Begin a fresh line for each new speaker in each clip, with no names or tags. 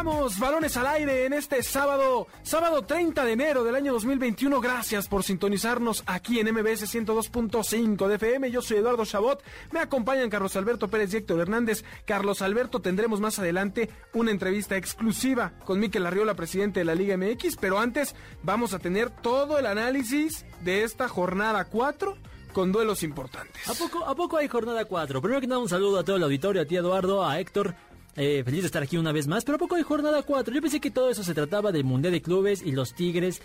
Arrancamos balones al aire en este sábado, sábado 30 de enero del año 2021. Gracias por sintonizarnos aquí en MBS 102.5 de FM. Yo soy Eduardo Chabot. Me acompañan Carlos Alberto Pérez y Héctor Hernández. Carlos Alberto, tendremos más adelante una entrevista exclusiva con Miquel Arriola, presidente de la Liga MX. Pero antes vamos a tener todo el análisis de esta jornada 4 con duelos importantes.
¿A poco, ¿A poco hay jornada 4? Primero que nada, un saludo a todo el auditorio, a ti Eduardo, a Héctor. Eh, feliz de estar aquí una vez más, pero ¿a poco hay jornada 4? Yo pensé que todo eso se trataba del Mundial de Clubes y los Tigres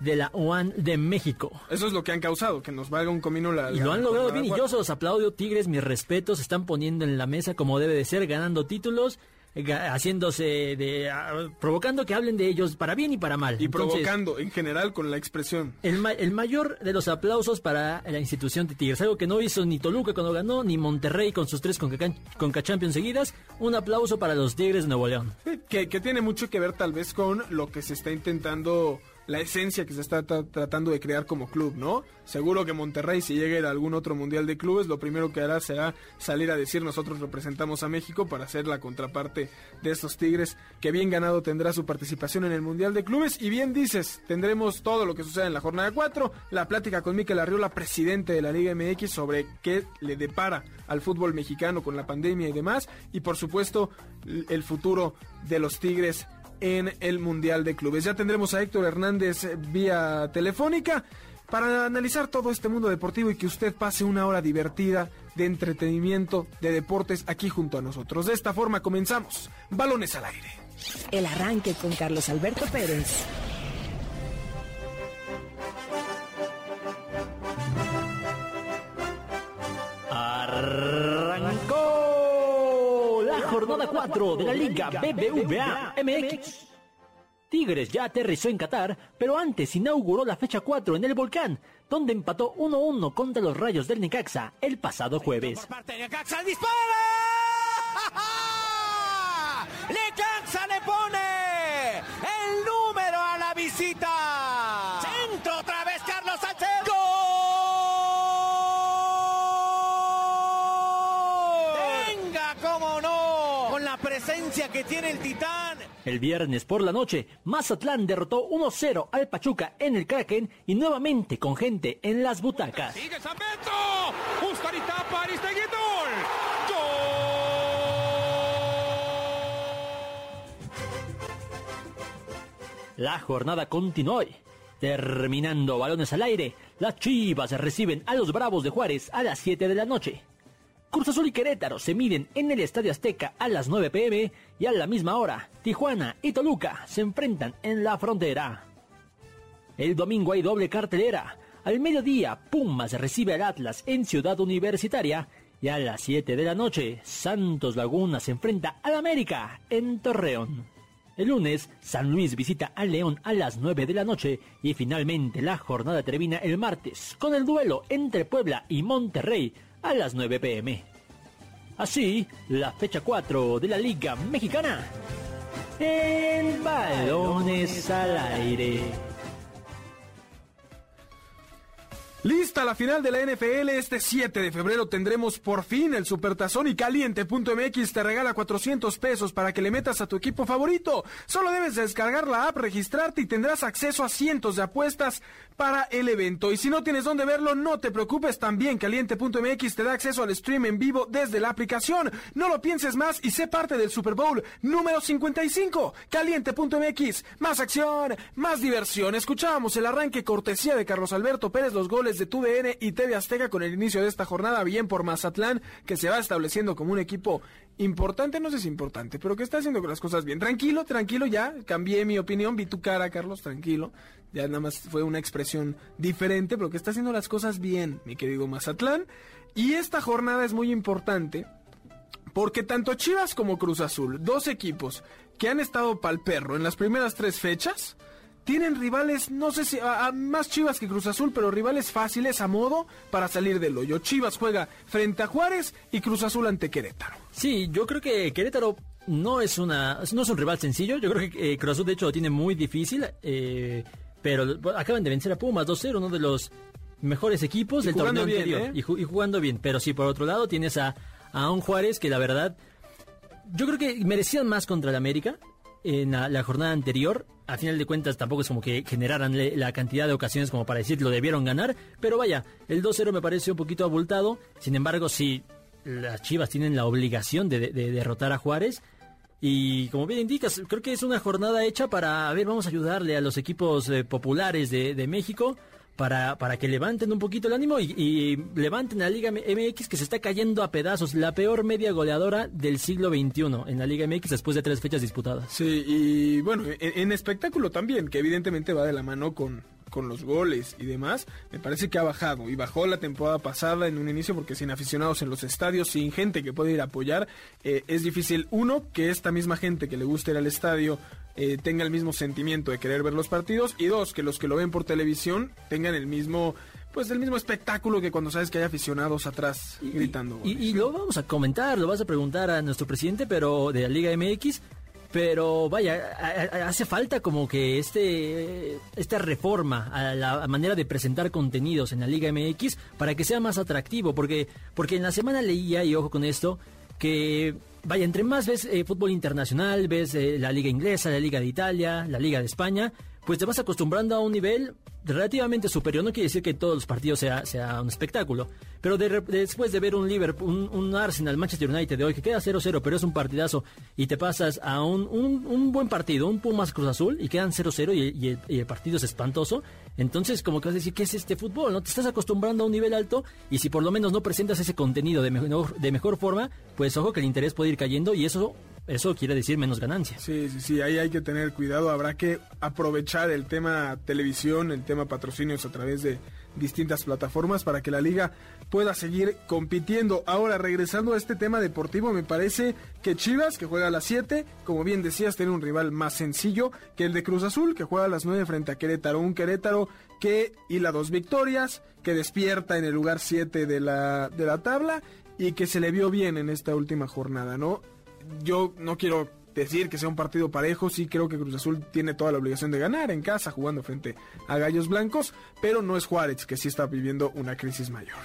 de la UAN de México.
Eso es lo que han causado, que nos valga un comino la...
Y lo han logrado bien y yo se los aplaudo, Tigres, mis respetos, se están poniendo en la mesa como debe de ser, ganando títulos haciéndose de provocando que hablen de ellos para bien y para mal.
Y provocando en general con la expresión.
El, el mayor de los aplausos para la institución de Tigres, algo que no hizo ni Toluca cuando ganó, ni Monterrey con sus tres Conca Champions seguidas. Un aplauso para los Tigres de Nuevo León.
Que, que tiene mucho que ver tal vez con lo que se está intentando la esencia que se está tratando de crear como club, ¿no? Seguro que Monterrey, si llega a algún otro mundial de clubes, lo primero que hará será salir a decir nosotros representamos a México para ser la contraparte de estos Tigres, que bien ganado tendrá su participación en el mundial de clubes. Y bien dices, tendremos todo lo que sucede en la jornada 4, la plática con Miquel Arriola, presidente de la Liga MX, sobre qué le depara al fútbol mexicano con la pandemia y demás, y por supuesto el futuro de los Tigres en el Mundial de Clubes. Ya tendremos a Héctor Hernández vía telefónica para analizar todo este mundo deportivo y que usted pase una hora divertida de entretenimiento, de deportes aquí junto a nosotros. De esta forma comenzamos. Balones al aire.
El arranque con Carlos Alberto Pérez.
4 de la Liga BBVA MX. Tigres ya aterrizó en Qatar, pero antes inauguró la fecha 4 en el Volcán, donde empató 1-1 contra los Rayos del Necaxa el pasado jueves.
Le que tiene el Titán.
El viernes por la noche, Mazatlán derrotó 1-0 al Pachuca en el Kraken y nuevamente con gente en las butacas.
Sigue San gol.
La jornada continúa hoy. Terminando balones al aire, las Chivas reciben a los Bravos de Juárez a las 7 de la noche. Cruz Azul y Querétaro se miden en el Estadio Azteca a las 9 pm y a la misma hora, Tijuana y Toluca se enfrentan en la frontera. El domingo hay doble cartelera. Al mediodía, Pumas recibe al Atlas en Ciudad Universitaria y a las 7 de la noche, Santos Laguna se enfrenta al América en Torreón. El lunes, San Luis visita al León a las 9 de la noche y finalmente la jornada termina el martes con el duelo entre Puebla y Monterrey a las 9 pm. Así, la fecha 4 de la Liga Mexicana. En balones al aire.
Lista la final de la NFL. Este 7 de febrero tendremos por fin el Supertazón y Caliente.mx te regala 400 pesos para que le metas a tu equipo favorito. Solo debes descargar la app, registrarte y tendrás acceso a cientos de apuestas para el evento. Y si no tienes dónde verlo, no te preocupes. También Caliente.mx te da acceso al stream en vivo desde la aplicación. No lo pienses más y sé parte del Super Bowl número 55. Caliente.mx. Más acción, más diversión. Escuchábamos el arranque cortesía de Carlos Alberto Pérez, los goles de TUDN y TV Azteca con el inicio de esta jornada, bien por Mazatlán, que se va estableciendo como un equipo importante, no sé si importante, pero que está haciendo las cosas bien. Tranquilo, tranquilo, ya cambié mi opinión, vi tu cara, Carlos, tranquilo. Ya nada más fue una expresión diferente, pero que está haciendo las cosas bien, mi querido Mazatlán. Y esta jornada es muy importante porque tanto Chivas como Cruz Azul, dos equipos que han estado pal perro en las primeras tres fechas, tienen rivales, no sé si a, más Chivas que Cruz Azul, pero rivales fáciles a modo para salir del hoyo. Chivas juega frente a Juárez y Cruz Azul ante Querétaro.
Sí, yo creo que Querétaro no es una no es un rival sencillo. Yo creo que eh, Cruz Azul de hecho lo tiene muy difícil, eh, pero acaban de vencer a Pumas 2-0, uno de los mejores equipos del torneo anterior ¿eh? y, jugando bien. Pero sí, por otro lado tienes a, a un Juárez que la verdad yo creo que merecían más contra el América en la, jornada anterior. A final de cuentas tampoco es como que generaran la cantidad de ocasiones como para decir lo debieron ganar. Pero vaya, el 2-0 me parece un poquito abultado. Sin embargo, sí, las Chivas tienen la obligación de, derrotar a Juárez. Y como bien indicas, creo que es una jornada hecha para, a ver, vamos a ayudarle a los equipos eh, populares de, de México para, para que levanten un poquito el ánimo y, levanten a la Liga MX que se está cayendo a pedazos, la peor media goleadora del siglo XXI en la Liga MX después de tres fechas disputadas.
Sí, y bueno, en, espectáculo también, que evidentemente va de la mano con, con los goles y demás, me parece que ha bajado y bajó la temporada pasada en un inicio porque sin aficionados en los estadios, sin gente que puede ir a apoyar, eh, es difícil, uno, que esta misma gente que le gusta ir al estadio eh, tenga el mismo sentimiento de querer ver los partidos y dos, que los que lo ven por televisión tengan el mismo pues el mismo espectáculo que cuando sabes que hay aficionados atrás gritando.
Y, lo vamos a comentar, lo vas a preguntar a nuestro presidente, pero de la Liga MX, pero vaya, hace falta como que este esta reforma a la manera de presentar contenidos en la Liga MX para que sea más atractivo, porque porque en la semana leía y ojo con esto que vaya, entre más ves eh, fútbol internacional, ves eh, la liga inglesa, la liga de Italia, la liga de España, pues te vas acostumbrando a un nivel relativamente superior. No quiere decir que todos los partidos sea, sea un espectáculo, pero después de ver un Liverpool, un, Arsenal, Manchester United de hoy que queda 0-0, pero es un partidazo, y te pasas a un, un, buen partido, un Pumas Cruz Azul, y quedan 0-0 y, y, el partido es espantoso, entonces como que vas a decir, ¿qué es este fútbol? No te estás acostumbrando a un nivel alto, y si por lo menos no presentas ese contenido de mejor, de mejor forma, pues ojo que el interés puede ir cayendo, y eso eso quiere decir menos ganancias.
Sí, sí, sí, ahí hay que tener cuidado. Habrá que aprovechar el tema televisión, el tema patrocinios a través de distintas plataformas para que la liga pueda seguir compitiendo. Ahora, regresando a este tema deportivo, me parece que Chivas, que juega a las 7, como bien decías, tiene un rival más sencillo que el de Cruz Azul, que juega a las 9 frente a Querétaro. Un Querétaro que hila dos victorias, que despierta en el lugar 7 de la, de la tabla y que se le vio bien en esta última jornada, ¿no? Yo no quiero decir que sea un partido parejo, sí creo que Cruz Azul tiene toda la obligación de ganar en casa jugando frente a Gallos Blancos, pero no es Juárez que sí está viviendo una crisis mayor.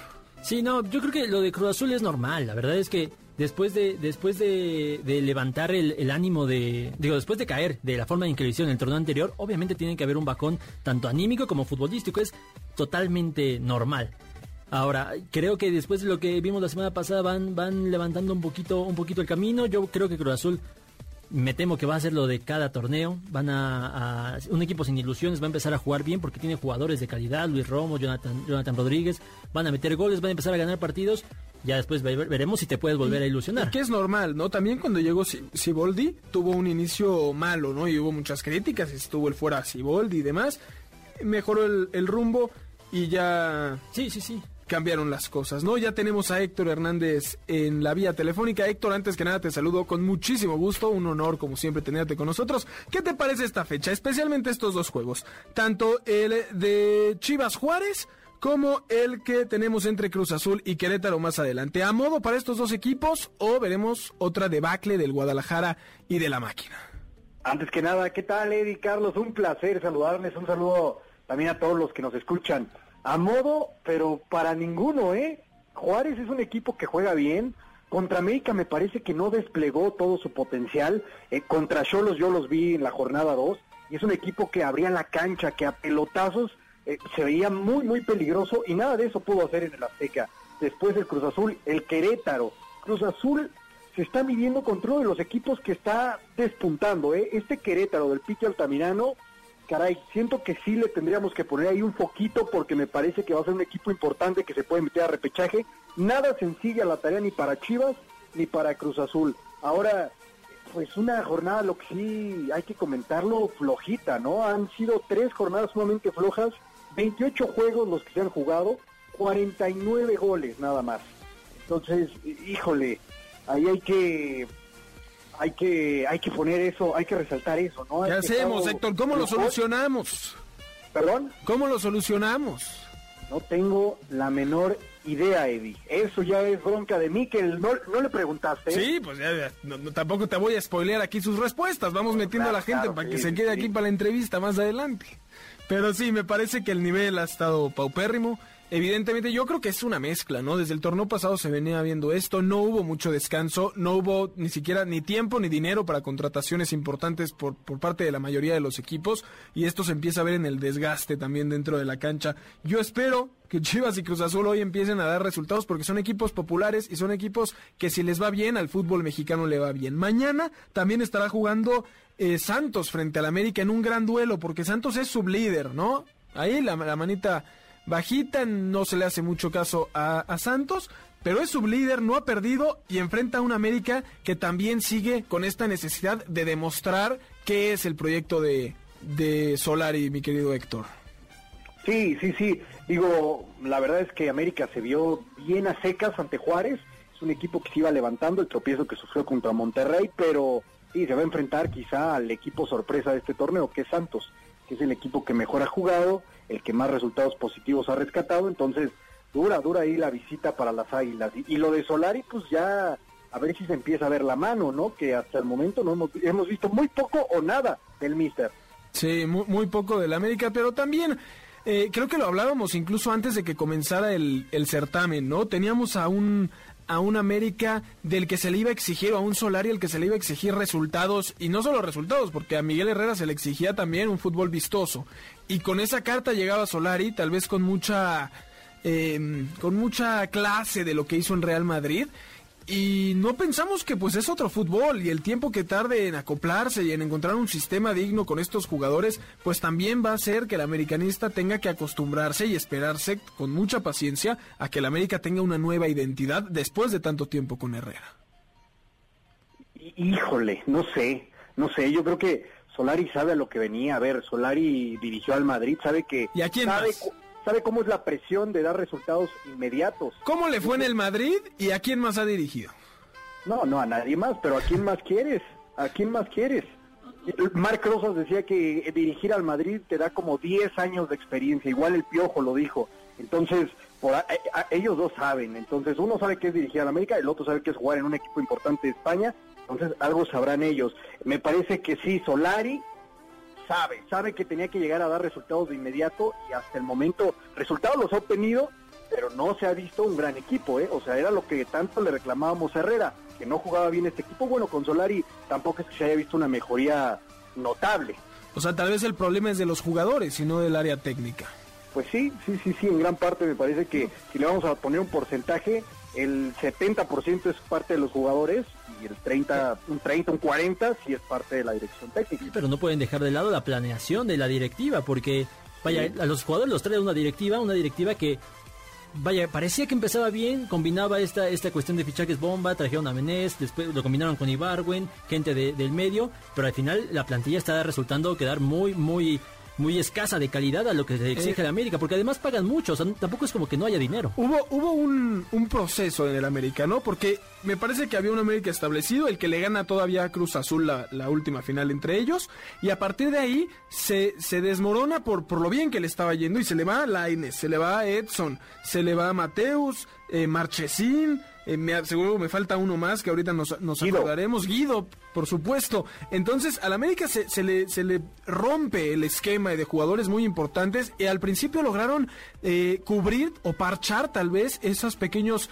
Sí, no, yo creo que lo de Cruz Azul es normal, la verdad es que después de después de, levantar el, ánimo de digo después de caer de la forma en que en el torneo anterior obviamente tiene que haber un bajón tanto anímico como futbolístico es totalmente normal Ahora, creo que después de lo que vimos la semana pasada van, van levantando un poquito, un poquito el camino. Yo creo que Cruz Azul me temo que va a ser lo de cada torneo. Van a, un equipo sin ilusiones va a empezar a jugar bien porque tiene jugadores de calidad, Luis Romo, Jonathan, Jonathan Rodríguez, van a meter goles, van a empezar a ganar partidos. Ya después veremos si te puedes volver a ilusionar.
Que es normal, ¿no? También cuando llegó Siboldi tuvo un inicio malo, ¿no? Y hubo muchas críticas, estuvo el fuera Siboldi y demás. Mejoró el, el rumbo y ya...
Sí, sí, sí
cambiaron las cosas, ¿no? Ya tenemos a Héctor Hernández en la vía telefónica. Héctor, antes que nada te saludo con muchísimo gusto, un honor como siempre tenerte con nosotros. ¿Qué te parece esta fecha? Especialmente estos dos juegos, tanto el de Chivas Juárez como el que tenemos entre Cruz Azul y Querétaro más adelante. ¿A modo para estos dos equipos o veremos otra debacle del Guadalajara y de la máquina?
Antes que nada, ¿qué tal Eddie Carlos? Un placer saludarles, un saludo también a todos los que nos escuchan a modo, pero para ninguno, ¿eh? Juárez es un equipo que juega bien. Contra América me parece que no desplegó todo su potencial. Eh, contra Cholos yo los vi en la jornada 2. Y es un equipo que abría la cancha, que a pelotazos eh, se veía muy, muy peligroso. Y nada de eso pudo hacer en el Azteca. Después el Cruz Azul, el Querétaro. Cruz Azul se está midiendo contra uno de los equipos que está despuntando. ¿eh? Este Querétaro del Pique Altamirano caray, siento que sí le tendríamos que poner ahí un foquito porque me parece que va a ser un equipo importante que se puede meter a repechaje. Nada sencilla la tarea ni para Chivas ni para Cruz Azul. Ahora, pues una jornada, lo que sí hay que comentarlo, flojita, ¿no? Han sido tres jornadas sumamente flojas, 28 juegos los que se han jugado, 49 goles nada más. Entonces, híjole, ahí hay que hay que hay que poner eso, hay que resaltar eso, ¿no?
¿Qué
Hay
hacemos, Héctor? ¿Cómo lo solucionamos?
Perdón,
¿Cómo lo solucionamos?
no tengo la menor idea, Eddie. Eso ya es bronca de Mikel. No, no le preguntaste.
Sí, pues ya, ya, no- no, tampoco te voy a spoilear aquí sus respuestas. Vamos metiendo a la gente
claro,
para
sí,
que se quede
sí.
aquí para la entrevista más adelante. Pero sí, me parece que el nivel ha estado paupérrimo. Evidentemente, yo creo que es una mezcla, ¿no? Desde el torneo pasado se venía viendo esto, no hubo mucho descanso, no hubo ni siquiera ni tiempo ni dinero para contrataciones importantes por, por parte de la mayoría de los equipos, y esto se empieza a ver en el desgaste también dentro de la cancha. Yo espero que Chivas y Cruz Azul hoy empiecen a dar resultados porque son equipos populares y son equipos que si les va bien al fútbol mexicano le va bien. Mañana también estará jugando eh, Santos frente al América en un gran duelo porque Santos es sublíder, ¿no? Ahí la, la manita bajita, no se le hace mucho caso a, Santos, pero es sublíder, no ha perdido y enfrenta a un América que también sigue con esta necesidad de demostrar qué es el proyecto de, de Solari, mi querido Héctor.
Sí, sí, sí. Digo, la verdad es que América se vio bien a secas ante Juárez. Es un equipo que se iba levantando el tropiezo que sufrió contra Monterrey, pero sí, se va a enfrentar quizá al equipo sorpresa de este torneo, que es Santos, que es el equipo que mejor ha jugado, el que más resultados positivos ha rescatado. Entonces, dura, dura ahí la visita para las Águilas. Y, lo de Solari, pues ya a ver si se empieza a ver la mano, ¿no? Que hasta el momento no hemos, visto muy poco o nada del Mister.
Sí, muy, muy poco del América, pero también eh, creo que lo hablábamos incluso antes de que comenzara el, el certamen, ¿no? Teníamos a un a un América del que se le iba a exigir, o a un Solari al que se le iba a exigir resultados, y no solo resultados, porque a Miguel Herrera se le exigía también un fútbol vistoso. Y con esa carta llegaba Solari, tal vez con mucha, eh, con mucha clase de lo que hizo en Real Madrid, y no pensamos que pues es otro fútbol y el tiempo que tarde en acoplarse y en encontrar un sistema digno con estos jugadores, pues también va a hacer que el americanista tenga que acostumbrarse y esperarse con mucha paciencia a que el América tenga una nueva identidad después de tanto tiempo con Herrera.
Híjole, no sé, no sé, yo creo que Solari sabe a lo que venía. A ver, Solari dirigió al Madrid, sabe que
¿Y a quién
sabe,
más?
sabe cómo es la presión de dar resultados inmediatos.
¿Cómo le fue en el Madrid y a quién más ha dirigido?
No, no a nadie más, pero ¿a quién más quieres? ¿A quién más quieres? Marc Rosas decía que dirigir al Madrid te da como 10 años de experiencia, igual el Piojo lo dijo. Entonces, por a- a- ellos dos saben. Entonces, uno sabe que es dirigir al América, el otro sabe que es jugar en un equipo importante de España. Entonces, algo sabrán ellos. Me parece que sí, Solari sabe, sabe que tenía que llegar a dar resultados de inmediato y hasta el momento resultados los ha obtenido, pero no se ha visto un gran equipo, ¿eh? O sea, era lo que tanto le reclamábamos a Herrera, que no jugaba bien este equipo. Bueno, con Solari tampoco es que se haya visto una mejoría notable.
O sea, tal vez el problema es de los jugadores y no del área técnica.
Pues sí, sí, sí, sí, en gran parte me parece que si le vamos a poner un porcentaje, el 70% es parte de los jugadores y el 30, un 30, un 40 sí es parte de la dirección técnica.
Pero no pueden dejar de lado la planeación de la directiva, porque, vaya, a los jugadores los trae una directiva, una directiva que, vaya, parecía que empezaba bien, combinaba esta, esta cuestión de fichajes bomba, trajeron a Menés, después lo combinaron con Ibarwen, gente de- del medio, pero al final la plantilla está resultando quedar muy, muy, muy escasa de calidad a lo que se exige
Eh.
de América, porque además pagan mucho, o sea, tampoco es como que no haya dinero.
Hubo, hubo un, un proceso en el América, ¿no? Porque me parece que había un América establecido, el que le gana todavía a Cruz Azul la, la última final entre ellos, y a partir de ahí se, se desmorona por, por lo bien que le estaba yendo, y se le va a Laines, se le va a Edson, se le va a Mateus, eh, Marchesín, eh, me, seguro me falta uno más que ahorita nos, nos
Guido.
acordaremos, Guido, por supuesto. Entonces, al América se, se le, se le rompe el esquema de jugadores muy importantes y al principio lograron eh, cubrir o parchar tal vez esos pequeños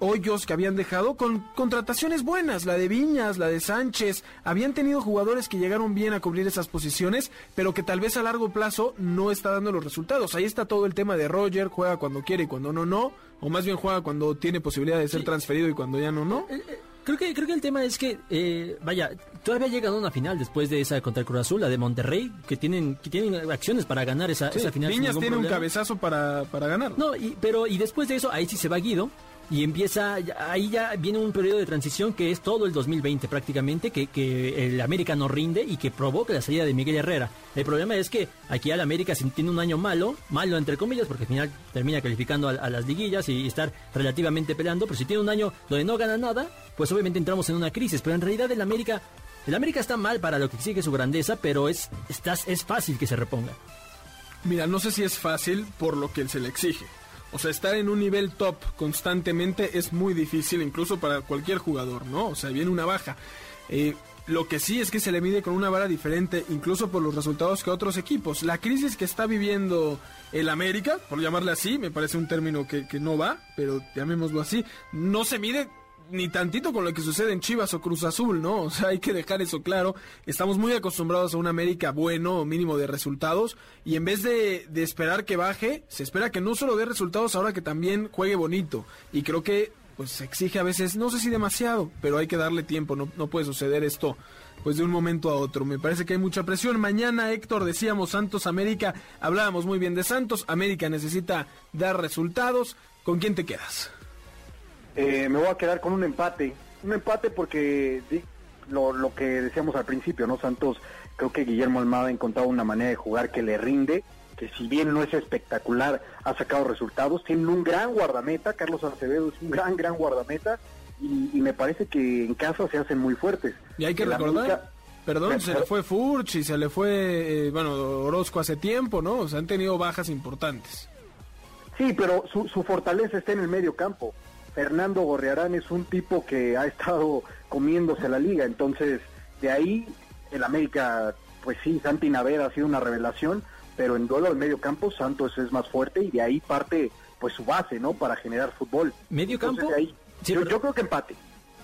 hoyos que habían dejado con contrataciones buenas, la de Viñas, la de Sánchez, habían tenido jugadores que llegaron bien a cubrir esas posiciones, pero que tal vez a largo plazo no está dando los resultados. Ahí está todo el tema de Roger, juega cuando quiere y cuando no, no, o más bien juega cuando tiene posibilidad de ser transferido y cuando ya no, no.
Eh, eh, Creo que, creo que el tema es que, eh, vaya, todavía llegan a una final después de esa contra el Cruz Azul, la de Monterrey, que tienen, que tienen acciones para ganar esa,
Sí,
esa final.
Viñas tiene un cabezazo para, para ganar.
No, y, pero y después de eso, ahí sí se va Guido, y empieza, ahí ya viene un periodo de transición que es todo el 2020 prácticamente, que, que el América no rinde y que provoca la salida de Miguel Herrera. El problema es que aquí al América tiene un año malo, malo entre comillas, porque al final termina calificando a, las liguillas y, estar relativamente peleando, pero si tiene un año donde no gana nada, pues obviamente entramos en una crisis, pero en realidad el América, el América está mal para lo que exige su grandeza, pero es, estás, es fácil que se reponga.
Mira, no sé si es fácil por lo que se le exige. O sea, estar en un nivel top constantemente es muy difícil, incluso para cualquier jugador, ¿no? O sea, viene una baja. Eh, lo que sí es que se le mide con una vara diferente, incluso por los resultados que otros equipos. La crisis que está viviendo el América, por llamarle así, me parece un término que, que no va, pero llamémoslo así, no se mide ni tantito con lo que sucede en Chivas o Cruz Azul, ¿no? O sea, hay que dejar eso claro. Estamos muy acostumbrados a un América bueno mínimo de resultados y en vez de, de, esperar que baje, se espera que no solo dé resultados ahora que también juegue bonito. Y creo que pues se exige a veces, no sé si demasiado, pero hay que darle tiempo, no, no puede suceder esto pues de un momento a otro. Me parece que hay mucha presión. Mañana, Héctor, decíamos Santos América, hablábamos muy bien de Santos, América necesita dar resultados. ¿Con quién te quedas?
Eh, me voy a quedar con un empate. Un empate porque lo, lo que decíamos al principio, ¿no? Santos, creo que Guillermo Almada ha encontrado una manera de jugar que le rinde, que si bien no es espectacular, ha sacado resultados. Tiene un gran guardameta, Carlos Acevedo es un gran, gran guardameta, y, me parece que en casa se hacen muy fuertes.
Y hay que recordar, perdón, se le fue Furch y se le fue, eh, bueno, Orozco hace tiempo, ¿no? O sea, han tenido bajas importantes.
Sí, pero su, su fortaleza está en el medio campo. Fernando Gorriarán es un tipo que ha estado comiéndose la liga, entonces de ahí el América, pues sí, Santi Navera ha sido una revelación, pero en duelo al medio campo Santos es más fuerte y de ahí parte pues su base, ¿no? Para generar fútbol.
¿Medio campo?
yo, yo creo que empate.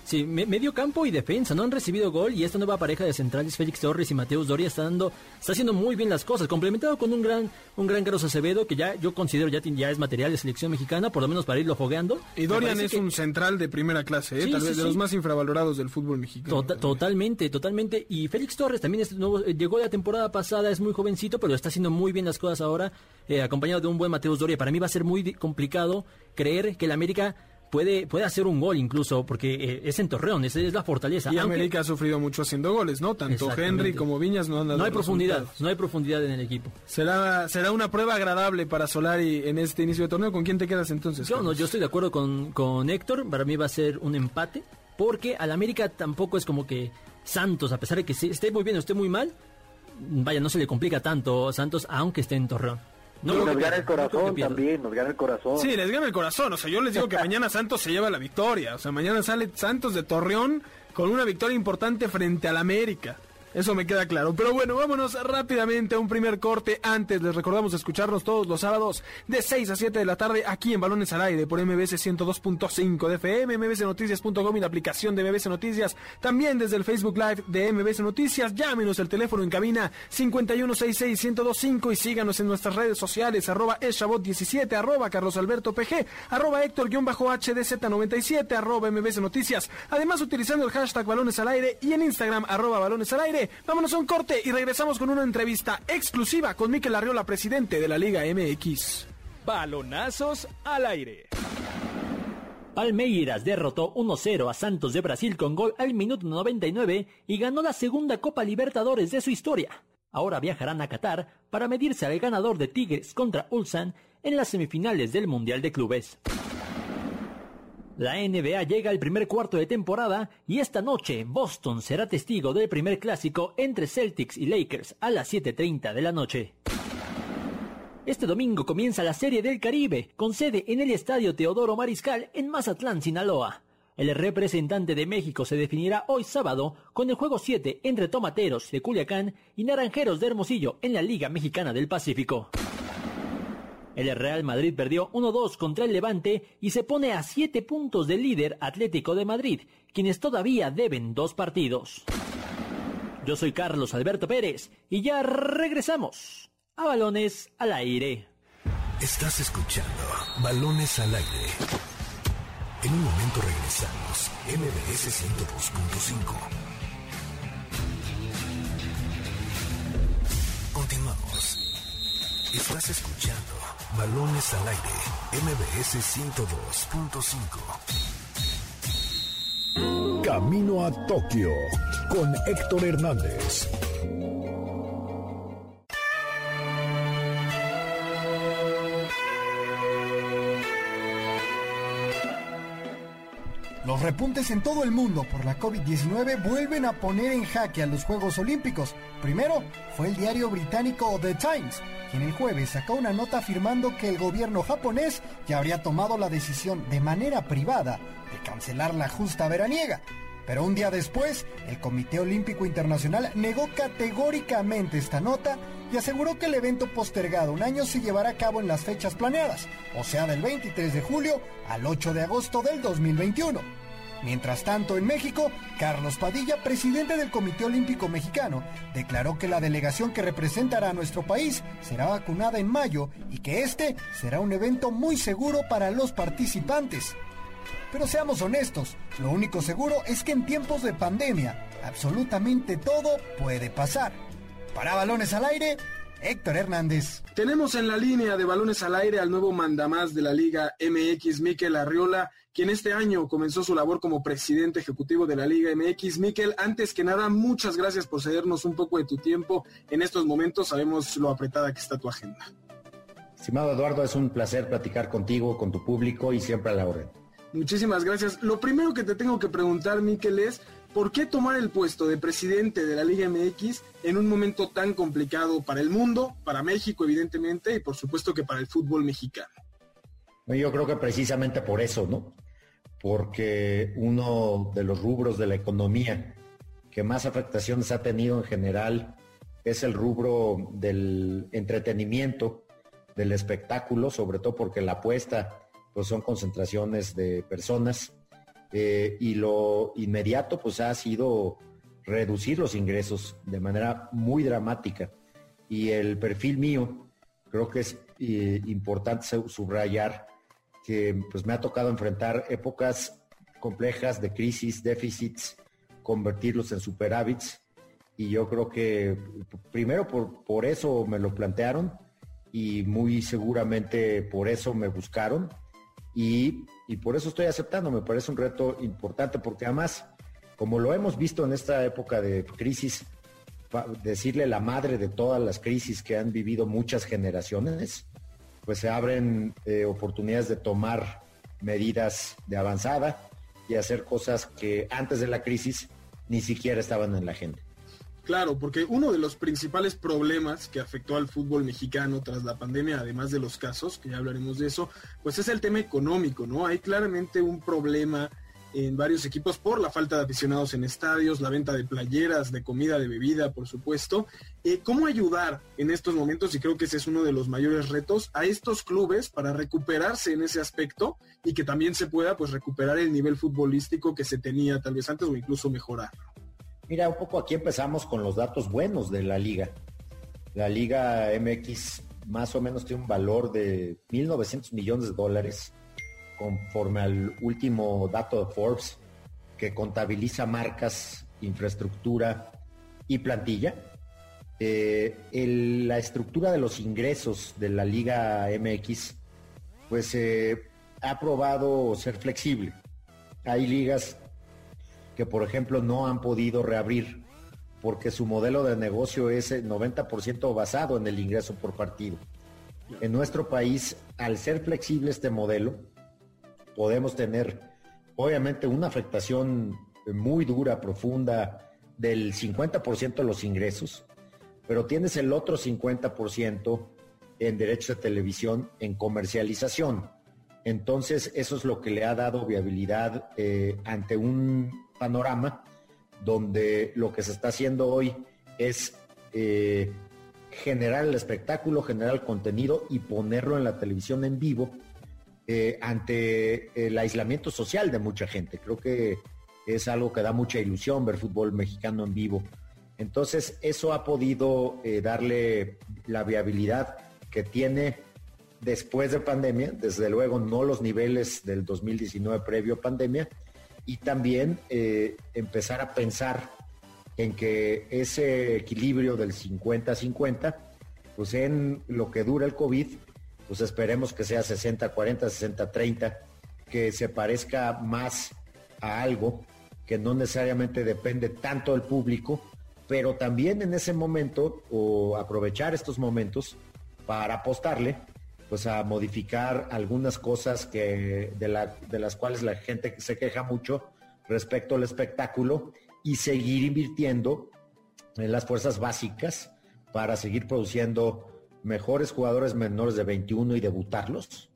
Sí, medio campo y defensa, no han recibido gol y esta nueva pareja de centrales, Félix Torres y Mateus Doria, está dando, está haciendo muy bien las cosas, complementado con un gran, un gran Carlos Acevedo, que ya yo considero ya, ya es material de selección mexicana, por lo menos para irlo fogueando.
Y Dorian es un central de primera clase, ¿eh? tal vez de los más infravalorados del fútbol mexicano.
Tota-, totalmente, totalmente. Y Félix Torres también nuevo, eh, llegó la temporada pasada, es muy jovencito, pero está haciendo muy bien las cosas ahora, eh, acompañado de un buen Mateus Doria. Para mí va a ser muy complicado creer que el América puede, puede hacer un gol incluso, porque eh, es en Torreón, es, es la fortaleza.
Y América ha sufrido mucho haciendo goles, ¿no? Tanto Henry como Viñas no han dado
No hay profundidad, no hay profundidad en el equipo.
Será, será una prueba agradable para Solari en este inicio de torneo. ¿Con quién te quedas entonces?
Yo, no, yo estoy de acuerdo con, con Héctor, para mí va a ser un empate, porque al América tampoco es como que Santos, a pesar de que esté muy bien o esté muy mal, vaya, no se le complica tanto Santos, aunque esté en Torreón.
No, nos gana el corazón también, nos gana el corazón.
Sí, les gana el corazón. O sea, yo les digo que mañana Santos se lleva la victoria. O sea, mañana sale Santos de Torreón con una victoria importante frente al América. Eso me queda claro. Pero bueno, vámonos rápidamente a un primer corte. Antes les recordamos escucharnos todos los sábados de 6 a 7 de la tarde aquí en Balones al Aire por MBS 102.5 de FM, mbsnoticias.com y la aplicación de MBS Noticias. También desde el Facebook Live de MBS Noticias. Llámenos el teléfono en cabina 5166-1025 y síganos en nuestras redes sociales arroba eshabot17, arroba Carlos Alberto PG, arroba Héctor-HDZ97, arroba MBS Noticias. Además utilizando el hashtag Balones al Aire y en Instagram arroba Balones al Aire vámonos a un corte y regresamos con una entrevista exclusiva con Miquel Arriola, presidente de la Liga MX.
Balonazos al aire.
Palmeiras derrotó 1-0 a Santos de Brasil con gol al minuto 99 y ganó la segunda Copa Libertadores de su historia. Ahora viajarán a Qatar para medirse al ganador de Tigres contra Ulsan en las semifinales del Mundial de Clubes. La NBA llega al primer cuarto de temporada y esta noche Boston será testigo del primer clásico entre Celtics y Lakers a las 7.30 de la noche. Este domingo comienza la Serie del Caribe, con sede en el Estadio Teodoro Mariscal en Mazatlán, Sinaloa. El representante de México se definirá hoy sábado con el juego 7 entre Tomateros de Culiacán y Naranjeros de Hermosillo en la Liga Mexicana del Pacífico. El Real Madrid perdió 1-2 contra el Levante y se pone a 7 puntos del líder Atlético de Madrid, quienes todavía deben dos partidos. Yo soy Carlos Alberto Pérez y ya regresamos a Balones al Aire.
Estás escuchando Balones al Aire. En un momento regresamos, MBS 102.5. Estás escuchando Balones al Aire, MBS 102.5.
Camino a Tokio con Héctor Hernández.
Los repuntes en todo el mundo por la COVID-19 vuelven a poner en jaque a los Juegos Olímpicos. Primero fue el diario británico The Times, quien el jueves sacó una nota afirmando que el gobierno japonés ya habría tomado la decisión de manera privada de cancelar la justa veraniega. Pero un día después, el Comité Olímpico Internacional negó categóricamente esta nota y aseguró que el evento postergado un año se llevará a cabo en las fechas planeadas, o sea, del 23 de julio al 8 de agosto del 2021. Mientras tanto, en México, Carlos Padilla, presidente del Comité Olímpico Mexicano, declaró que la delegación que representará a nuestro país será vacunada en mayo y que este será un evento muy seguro para los participantes. Pero seamos honestos, lo único seguro es que en tiempos de pandemia, absolutamente todo puede pasar. Para balones al aire, Héctor Hernández.
Tenemos en la línea de balones al aire al nuevo mandamás de la Liga MX, Miquel Arriola, quien este año comenzó su labor como presidente ejecutivo de la Liga MX. Miquel, antes que nada, muchas gracias por cedernos un poco de tu tiempo en estos momentos. Sabemos lo apretada que está tu agenda.
Estimado Eduardo, es un placer platicar contigo, con tu público y siempre a la orden.
Muchísimas gracias. Lo primero que te tengo que preguntar, Miquel, es ¿por qué tomar el puesto de presidente de la Liga MX en un momento tan complicado para el mundo, para México evidentemente y por supuesto que para el fútbol mexicano?
Yo creo que precisamente por eso, ¿no? Porque uno de los rubros de la economía que más afectaciones ha tenido en general es el rubro del entretenimiento, del espectáculo, sobre todo porque la apuesta pues son concentraciones de personas eh, y lo inmediato pues ha sido reducir los ingresos de manera muy dramática. Y el perfil mío creo que es eh, importante subrayar que pues me ha tocado enfrentar épocas complejas de crisis, déficits, convertirlos en superávits. Y yo creo que primero por, por eso me lo plantearon y muy seguramente por eso me buscaron. Y, por eso estoy aceptando, me parece un reto importante porque además, como lo hemos visto en esta época de crisis, decirle la madre de todas las crisis que han vivido muchas generaciones, pues se abren eh, oportunidades de tomar medidas de avanzada y hacer cosas que antes de la crisis ni siquiera estaban en la agenda.
Claro, porque uno de los principales problemas que afectó al fútbol mexicano tras la pandemia, además de los casos, que ya hablaremos de eso, pues es el tema económico, ¿no? Hay claramente un problema en varios equipos por la falta de aficionados en estadios, la venta de playeras, de comida, de bebida, por supuesto. Eh, ¿Cómo ayudar en estos momentos, y creo que ese es uno de los mayores retos, a estos clubes para recuperarse en ese aspecto y que también se pueda pues recuperar el nivel futbolístico que se tenía tal vez antes o incluso mejorar?
Mira, un poco aquí empezamos con los datos buenos de la liga. La liga MX más o menos tiene un valor de 1.900 millones de dólares, conforme al último dato de Forbes, que contabiliza marcas, infraestructura y plantilla. Eh, la estructura de los ingresos de la Liga MX, pues eh, ha probado ser flexible. Hay ligas que por ejemplo no han podido reabrir porque su modelo de negocio es 90% basado en el ingreso por partido. En nuestro país, al ser flexible este modelo, podemos tener obviamente una afectación muy dura, profunda, del 50% de los ingresos, pero tienes el otro 50% en derechos de televisión, en comercialización. Entonces, eso es lo que le ha dado viabilidad eh, ante un panorama donde lo que se está haciendo hoy es eh, generar el espectáculo, generar el contenido y ponerlo en la televisión en vivo eh, ante el aislamiento social de mucha gente. Creo que es algo que da mucha ilusión ver fútbol mexicano en vivo. Entonces, eso ha podido darle la viabilidad que tiene después de pandemia, desde luego no los niveles del 2019 previo pandemia, y también eh, empezar a pensar en que ese equilibrio del 50-50 pues en lo que dura el COVID, pues esperemos que sea 60-40, 60-30, que se parezca más a algo que no necesariamente depende tanto del público, pero también en ese momento o aprovechar estos momentos para apostarle pues a modificar algunas cosas que de, de las cuales la gente se queja mucho respecto al espectáculo y seguir invirtiendo en las fuerzas básicas para seguir produciendo mejores jugadores menores de 21 y debutarlos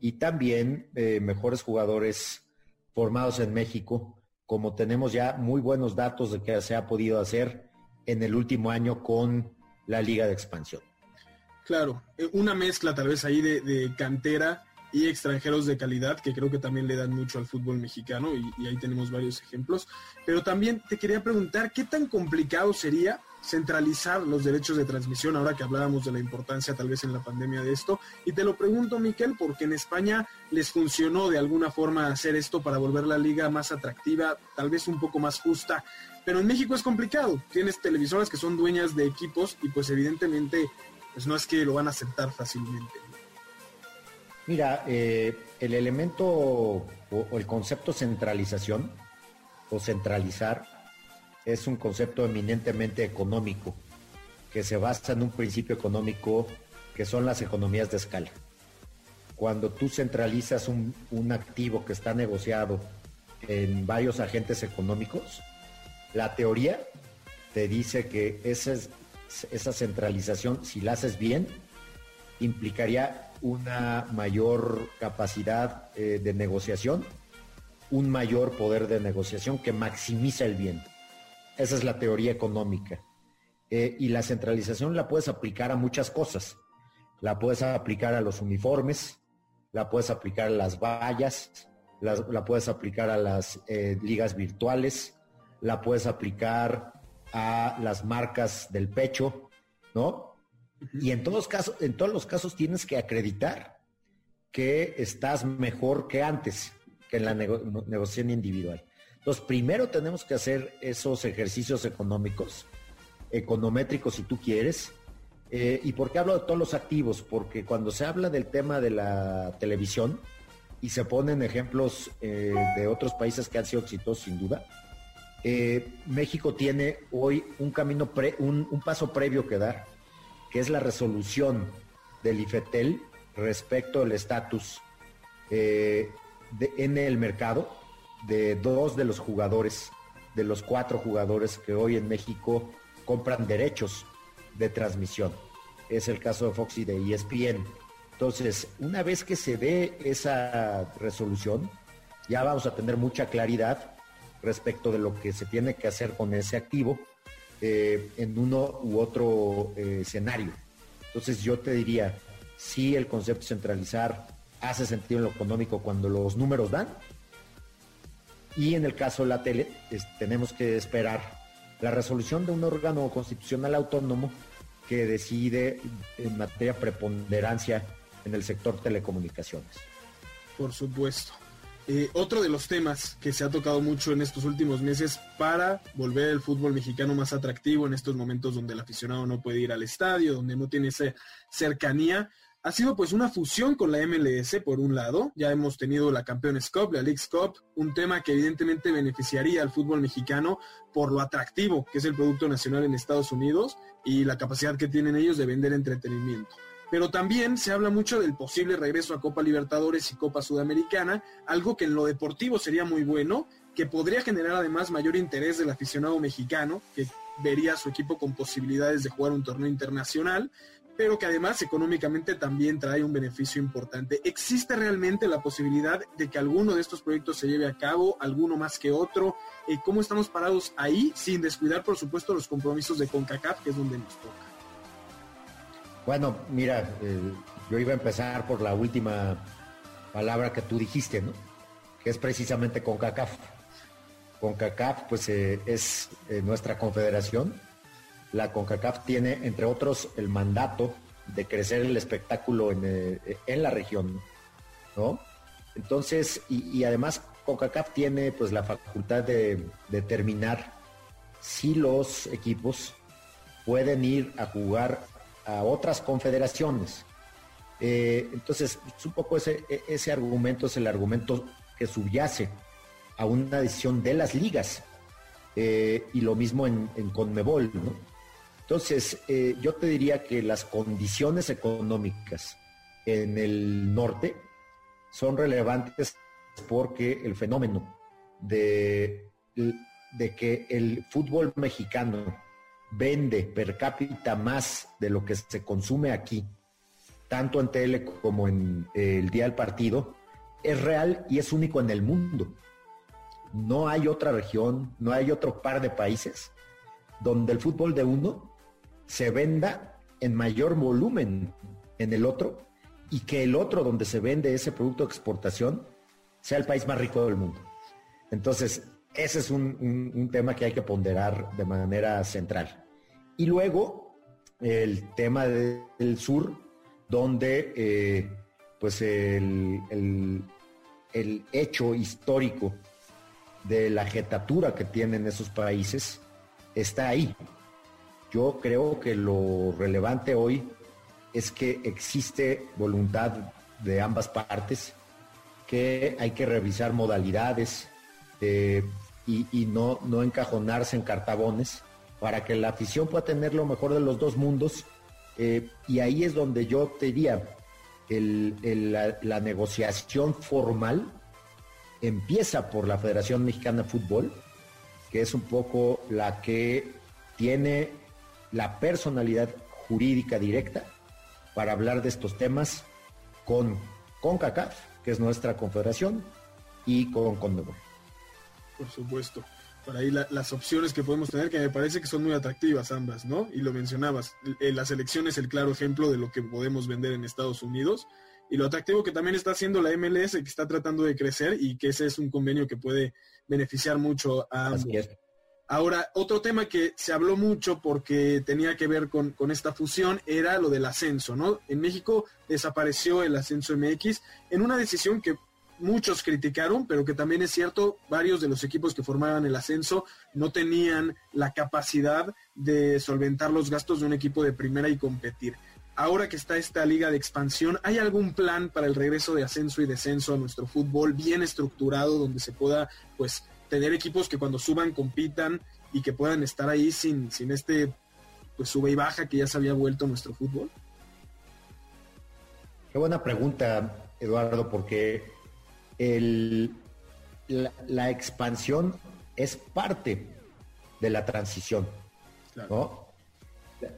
y también eh, mejores jugadores formados en México, como tenemos ya muy buenos datos de que se ha podido hacer en el último año con la Liga de Expansión.
Claro, eh, una mezcla tal vez ahí de, cantera y extranjeros de calidad, que creo que también le dan mucho al fútbol mexicano, y, ahí tenemos varios ejemplos. Pero también te quería preguntar, ¿qué tan complicado sería centralizar los derechos de transmisión ahora que hablábamos de la importancia tal vez en la pandemia de esto? Y te lo pregunto, Miquel, porque en España les funcionó de alguna forma hacer esto para volver la liga más atractiva, tal vez un poco más justa. Pero en México es complicado. Tienes televisoras que son dueñas de equipos y pues evidentemente pues no es que lo van a aceptar fácilmente.
Mira, eh, el elemento o, el concepto centralización o centralizar es un concepto eminentemente económico que se basa en un principio económico que son las economías de escala. Cuando tú centralizas un, un activo que está negociado en varios agentes económicos, la teoría te dice que ese es esa centralización, si la haces bien, implicaría una mayor capacidad eh, de negociación, un mayor poder de negociación que maximiza el bien. Esa es la teoría económica. Eh, y la centralización la puedes aplicar a muchas cosas. La puedes aplicar a los uniformes, la puedes aplicar a las vallas, la, puedes aplicar a las eh, ligas virtuales, la puedes aplicar a las marcas del pecho, ¿no? Y en todos, casos, en todos los casos tienes que acreditar que estás mejor que antes, que en la negociación individual. Entonces, primero tenemos que hacer esos ejercicios económicos, econométricos si tú quieres. Eh, ¿Y por qué hablo de todos los activos? Porque cuando se habla del tema de la televisión y se ponen ejemplos eh, de otros países que han sido exitosos sin duda, eh, México tiene hoy un camino, un, paso previo que dar, que es la resolución del IFETEL respecto al estatus eh, en el mercado de dos de los jugadores, de los cuatro jugadores que hoy en México compran derechos de transmisión. Es el caso de Fox y de ESPN. Entonces, una vez que se dé esa resolución, ya vamos a tener mucha claridad respecto de lo que se tiene que hacer con ese activo eh, en uno u otro eh, escenario. Entonces yo te diría, si el concepto centralizar hace sentido en lo económico cuando los números dan, y en el caso de la tele, tenemos que esperar la resolución de un órgano constitucional autónomo que decide en materia preponderancia en el sector telecomunicaciones.
Por supuesto. Eh, otro de los temas que se ha tocado mucho en estos últimos meses para volver el fútbol mexicano más atractivo en estos momentos donde el aficionado no puede ir al estadio, donde no tiene esa cercanía, ha sido pues una fusión con la MLS por un lado, ya hemos tenido la Campeones Cup, la Leagues Cup, un tema que evidentemente beneficiaría al fútbol mexicano por lo atractivo que es el producto nacional en Estados Unidos y la capacidad que tienen ellos de vender entretenimiento pero también se habla mucho del posible regreso a Copa Libertadores y Copa Sudamericana, algo que en lo deportivo sería muy bueno, que podría generar además mayor interés del aficionado mexicano, que vería a su equipo con posibilidades de jugar un torneo internacional, pero que además económicamente también trae un beneficio importante. ¿Existe realmente la posibilidad de que alguno de estos proyectos se lleve a cabo, alguno más que otro? Eh, ¿Cómo estamos parados ahí, sin descuidar, por supuesto, los compromisos de CONCACAF, que es donde nos toca?
Bueno, mira, eh, yo iba a empezar por la última palabra que tú dijiste, ¿no? Que es precisamente CONCACAF. CONCACAF, pues eh, es eh, nuestra confederación. La CONCACAF tiene, entre otros, el mandato de crecer el espectáculo en, la región, ¿no? Entonces, y, además CONCACAF tiene pues la facultad de determinar si los equipos pueden ir a jugar a otras confederaciones. Eh, entonces, un poco ese, e, ese argumento es el argumento que subyace a una decisión de las ligas. Eh, y lo mismo en, Conmebol. Entonces, eh, yo te diría que las condiciones económicas en el norte son relevantes porque el fenómeno de, de que el fútbol mexicano vende per cápita más de lo que se consume aquí, tanto en tele como en eh, el día del partido, es real y es único en el mundo. No hay otra región, no hay otro par de países donde el fútbol de uno se venda en mayor volumen en el otro y que el otro donde se vende ese producto de exportación sea el país más rico del mundo. Entonces, ese es un, tema que hay que ponderar de manera central. Y luego, el tema del sur, donde eh, pues el, el, hecho histórico de la jetatura que tienen esos países está ahí. Yo creo que lo relevante hoy es que existe voluntad de ambas partes, que hay que revisar modalidades, eh, y, no, no encajonarse en cartabones para que la afición pueda tener lo mejor de los dos mundos. Eh, y ahí es donde yo te diría, la, negociación formal empieza por la Federación Mexicana de Fútbol, que es un poco la que tiene la personalidad jurídica directa para hablar de estos temas con CONCACAF, que es nuestra confederación, y con CONMEBOL
por supuesto. Por ahí las opciones que podemos tener, que me parece que son muy atractivas ambas, ¿no? Y lo mencionabas, la selección es el claro ejemplo de lo que podemos vender en Estados Unidos y lo atractivo que también está haciendo la MLS, que está tratando de crecer y que ese es un convenio que puede beneficiar mucho a ambos. Ahora, otro tema que se habló mucho porque tenía que ver con, con, esta fusión era lo del ascenso, ¿no? En México desapareció el ascenso MX en una decisión que muchos criticaron, pero que también es cierto, varios de los equipos que formaban el ascenso no tenían la capacidad de solventar los gastos de un equipo de primera y competir. Ahora que está esta liga de expansión, ¿hay algún plan para el regreso de ascenso y descenso a nuestro fútbol bien estructurado donde se pueda pues tener equipos que cuando suban compitan y que puedan estar ahí sin, sin este pues sube y baja que ya se había vuelto nuestro fútbol?
Qué buena pregunta, Eduardo, porque el, la, expansión es parte de la transición, ¿no?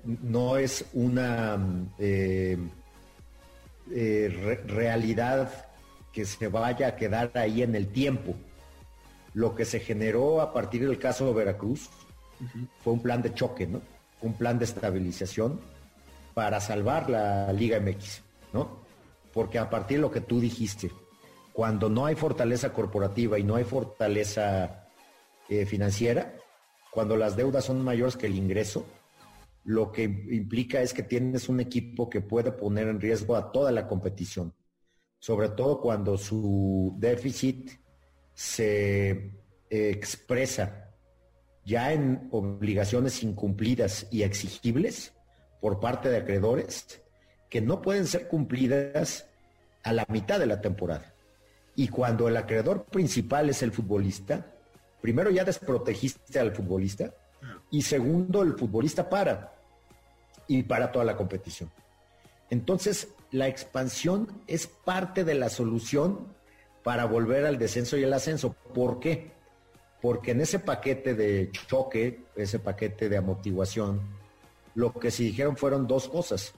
No es una eh, eh, realidad que se vaya a quedar ahí en el tiempo. Lo que se generó a partir del caso de Veracruz fue un plan de choque, ¿no? Un plan de estabilización para salvar la Liga MX, ¿no? Porque a partir de lo que tú dijiste, cuando no hay fortaleza corporativa y no hay fortaleza eh, financiera, cuando las deudas son mayores que el ingreso, lo que implica es que tienes un equipo que puede poner en riesgo a toda la competición, sobre todo cuando su déficit se eh, expresa ya en obligaciones incumplidas y exigibles por parte de acreedores que no pueden ser cumplidas a la mitad de la temporada. Y cuando el acreedor principal es el futbolista, primero ya desprotegiste al futbolista y segundo el futbolista para y para toda la competición. Entonces, la expansión es parte de la solución para volver al descenso y el ascenso. ¿Por qué? Porque en ese paquete de choque, ese paquete de amortiguación, lo que se dijeron fueron dos cosas.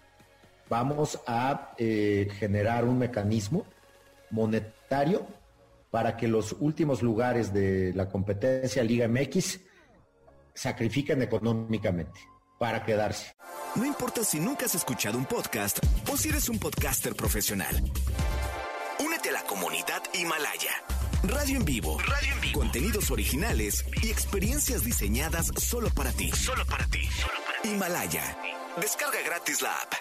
Vamos a eh, generar un mecanismo monetario para que los últimos lugares de la competencia Liga MX sacrifiquen económicamente para quedarse.
No importa si nunca has escuchado un podcast o si eres un podcaster profesional. Únete a la comunidad Himalaya. Radio en vivo. Radio en vivo. Contenidos originales y experiencias diseñadas solo para ti. Solo para ti. Himalaya. Descarga gratis la app.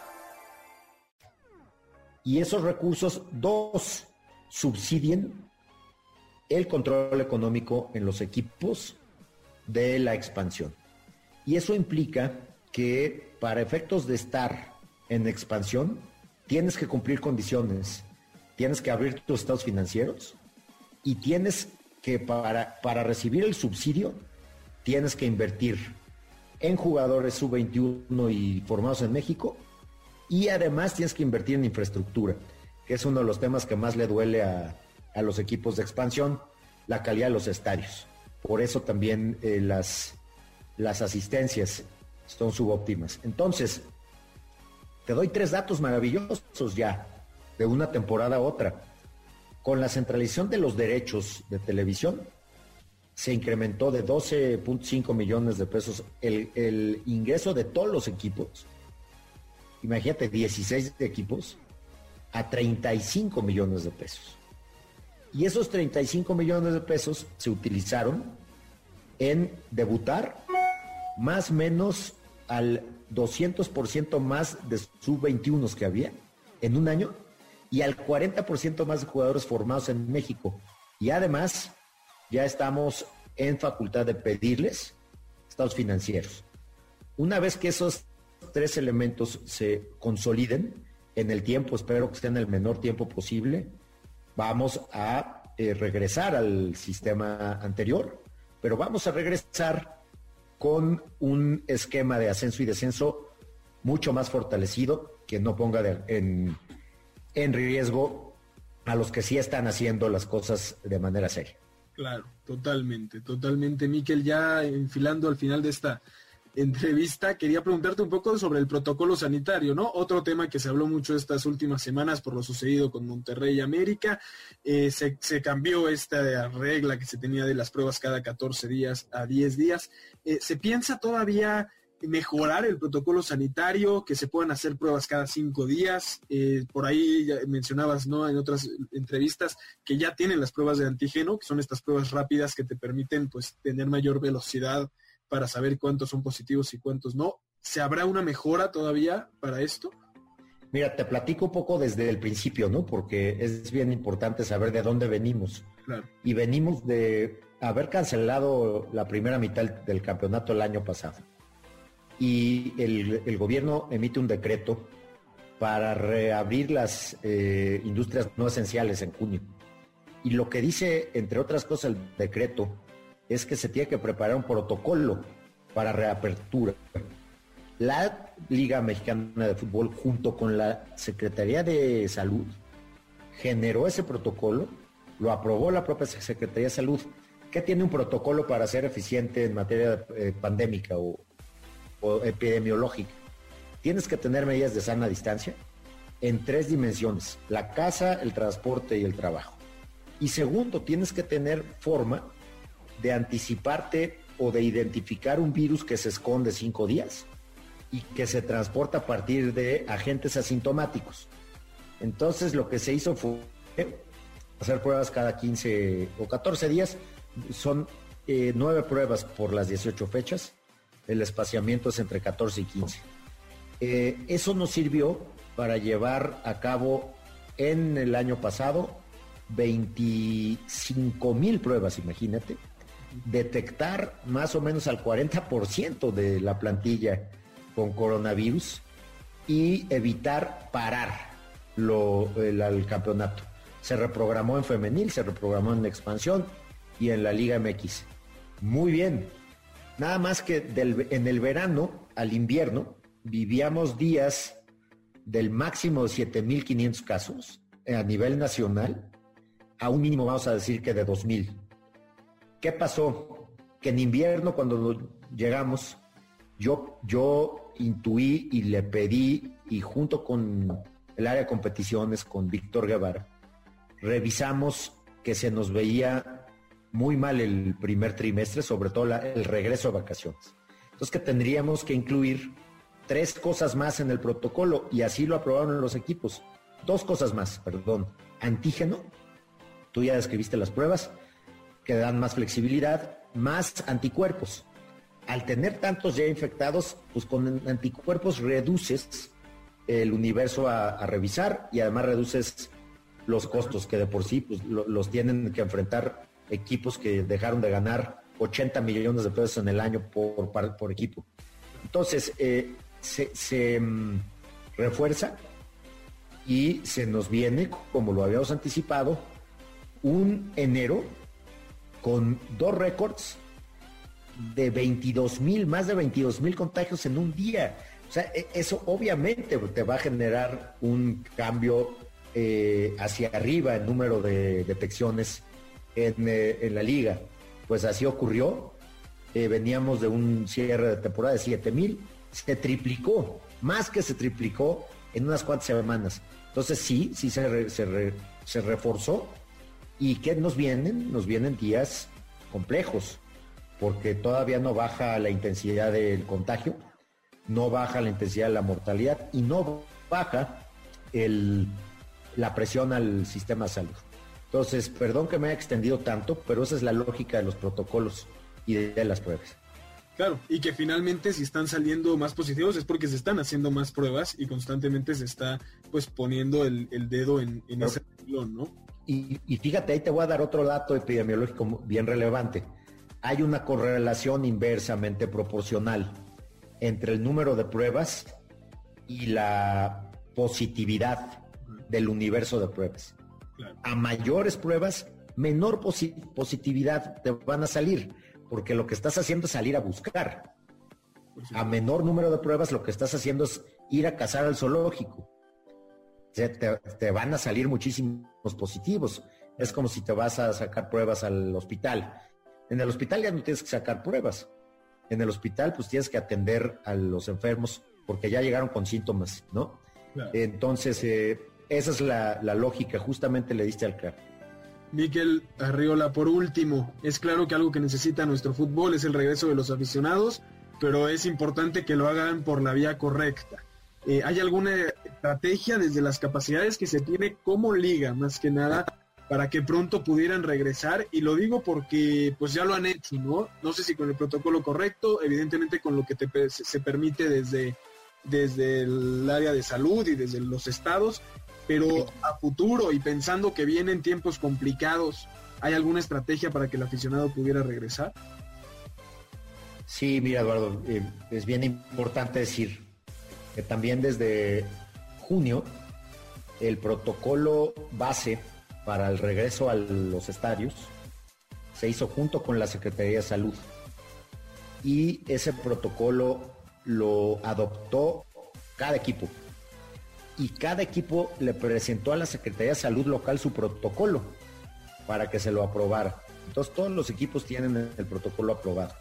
Y esos recursos, dos, subsidien el control económico en los equipos de la expansión. Y eso implica que para efectos de estar en expansión, tienes que cumplir condiciones, tienes que abrir tus estados financieros y tienes que para, para recibir el subsidio, tienes que invertir en jugadores sub-21 y formados en México y además tienes que invertir en infraestructura, que es uno de los temas que más le duele a, los equipos de expansión, la calidad de los estadios. Por eso también eh, las, las asistencias son subóptimas. Entonces, te doy tres datos maravillosos ya, de una temporada a otra. Con la centralización de los derechos de televisión, se incrementó de 12.5 millones de pesos el, el, ingreso de todos los equipos. Imagínate, 16 equipos a 35 millones de pesos. Y esos 35 millones de pesos se utilizaron en debutar más o menos al 200% más de sub-21 que había en un año y al 40% más de jugadores formados en México. Y además, ya estamos en facultad de pedirles estados financieros. Una vez que esos tres elementos se consoliden en el tiempo, espero que esté en el menor tiempo posible, vamos a eh, regresar al sistema anterior, pero vamos a regresar con un esquema de ascenso y descenso mucho más fortalecido que no ponga en, en riesgo a los que sí están haciendo las cosas de manera seria.
Claro, totalmente, totalmente, Miquel. Ya enfilando al final de esta entrevista, quería preguntarte un poco sobre el protocolo sanitario, ¿no? Otro tema que se habló mucho estas últimas semanas por lo sucedido con Monterrey América. Eh, se, cambió esta regla que se tenía de las pruebas cada 14 días a 10 días. Eh, ¿Se piensa todavía mejorar el protocolo sanitario, que se puedan hacer pruebas cada cinco días. Eh, por ahí mencionabas, ¿no? En otras entrevistas que ya tienen las pruebas de antígeno, que son estas pruebas rápidas que te permiten, pues, tener mayor velocidad para saber cuántos son positivos y cuántos no. ¿Se habrá una mejora todavía para esto?
Mira, te platico un poco desde el principio, ¿no? Porque es bien importante saber de dónde venimos. Y venimos de haber cancelado la primera mitad del campeonato el año pasado y el, gobierno emite un decreto para reabrir las eh, industrias no esenciales en junio. Y lo que dice, entre otras cosas, el decreto es que se tiene que preparar un protocolo para reapertura. La Liga Mexicana de Fútbol, junto con la Secretaría de Salud, generó ese protocolo, lo aprobó la propia Secretaría de Salud, que tiene un protocolo para ser eficiente en materia eh, pandémica o, o epidemiológica. Tienes que tener medidas de sana distancia en tres dimensiones, la casa, el transporte y el trabajo. Y segundo, tienes que tener forma de anticiparte o de identificar un virus que se esconde cinco días y que se transporta a partir de agentes asintomáticos. Entonces lo que se hizo fue hacer pruebas cada 15 o 14 días. Son eh, nueve pruebas por las 18 fechas el espaciamiento es entre 14 y 15. Eh, eso nos sirvió para llevar a cabo en el año pasado 25 mil pruebas, imagínate, detectar más o menos al 40% de la plantilla con coronavirus y evitar parar lo, el, campeonato. Se reprogramó en femenil, se reprogramó en expansión y en la Liga MX. Muy bien, Nada más que en el verano al invierno vivíamos días del máximo de 7.500 casos a nivel nacional a un mínimo, vamos a decir que de 2.000. ¿Qué pasó? Que en invierno cuando llegamos, yo, yo intuí y le pedí, y junto con el área de competiciones, con Víctor Guevara, revisamos que se nos veía muy mal el primer trimestre, sobre todo el regreso a vacaciones. Entonces que tendríamos que incluir tres cosas más en el protocolo y así lo aprobaron los equipos. Dos cosas más, perdón. Antígeno, tú ya describiste las pruebas, que dan más flexibilidad, más anticuerpos. Al tener tantos ya infectados, pues con anticuerpos reduces el universo a, revisar y además reduces los costos que de por sí pues, los tienen que enfrentar equipos que dejaron de ganar 80 millones de pesos en el año por, por equipo. Entonces, eh, se, mm, refuerza y se nos viene, como lo habíamos anticipado, un enero con dos récords de 22 mil, más de 22 mil contagios en un día. O sea, e, eso obviamente te va a generar un cambio eh, hacia arriba en número de detecciones eh, en, la liga. Pues así ocurrió. Eh, veníamos de un cierre de temporada de 7 mil, se triplicó, más que se triplicó en unas cuantas semanas. Entonces sí, sí se reforzó. ¿Y qué nos vienen? Nos vienen días complejos, porque todavía no baja la intensidad del contagio, no baja la intensidad de la mortalidad y no baja el, la presión al sistema de salud. Entonces, perdón que me haya extendido tanto, pero esa es la lógica de los protocolos y de, las pruebas.
Claro, y que finalmente si están saliendo más positivos es porque se están haciendo más pruebas y constantemente se está pues poniendo el, dedo en, ese renglón, ¿no?
Y, y, fíjate, ahí te voy a dar otro dato epidemiológico bien relevante. Hay una correlación inversamente proporcional entre el número de pruebas y la positividad del universo de pruebas. A mayores pruebas, menor positividad te van a salir, porque lo que estás haciendo es salir a buscar. A menor número de pruebas, lo que estás haciendo es ir a cazar al zoológico. Te, van a salir muchísimos positivos. Es como si te vas a sacar pruebas al hospital. En el hospital ya no tienes que sacar pruebas. En el hospital pues tienes que atender a los enfermos porque ya llegaron con síntomas, ¿no? Entonces, eh, esa es la, lógica, justamente le diste al claro.
Miquel Arriola, por último, es claro que algo que necesita nuestro fútbol es el regreso de los aficionados, pero es importante que lo hagan por la vía correcta. Eh, ¿Hay alguna estrategia desde las capacidades que se tiene como liga, más que nada, para que pronto pudieran regresar? Y lo digo porque pues ya lo han hecho, ¿no? No sé si con el protocolo correcto, evidentemente con lo que te, se permite desde, desde el área de salud y desde los estados, pero a futuro y pensando que vienen tiempos complicados, ¿hay alguna estrategia para que el aficionado pudiera regresar?
Sí, mira Eduardo, eh, es bien importante decir que también desde junio el protocolo base para el regreso a los estadios se hizo junto con la Secretaría de Salud y ese protocolo lo adoptó cada equipo y cada equipo le presentó a la Secretaría de Salud local su protocolo para que se lo aprobara. Entonces todos los equipos tienen el protocolo aprobado.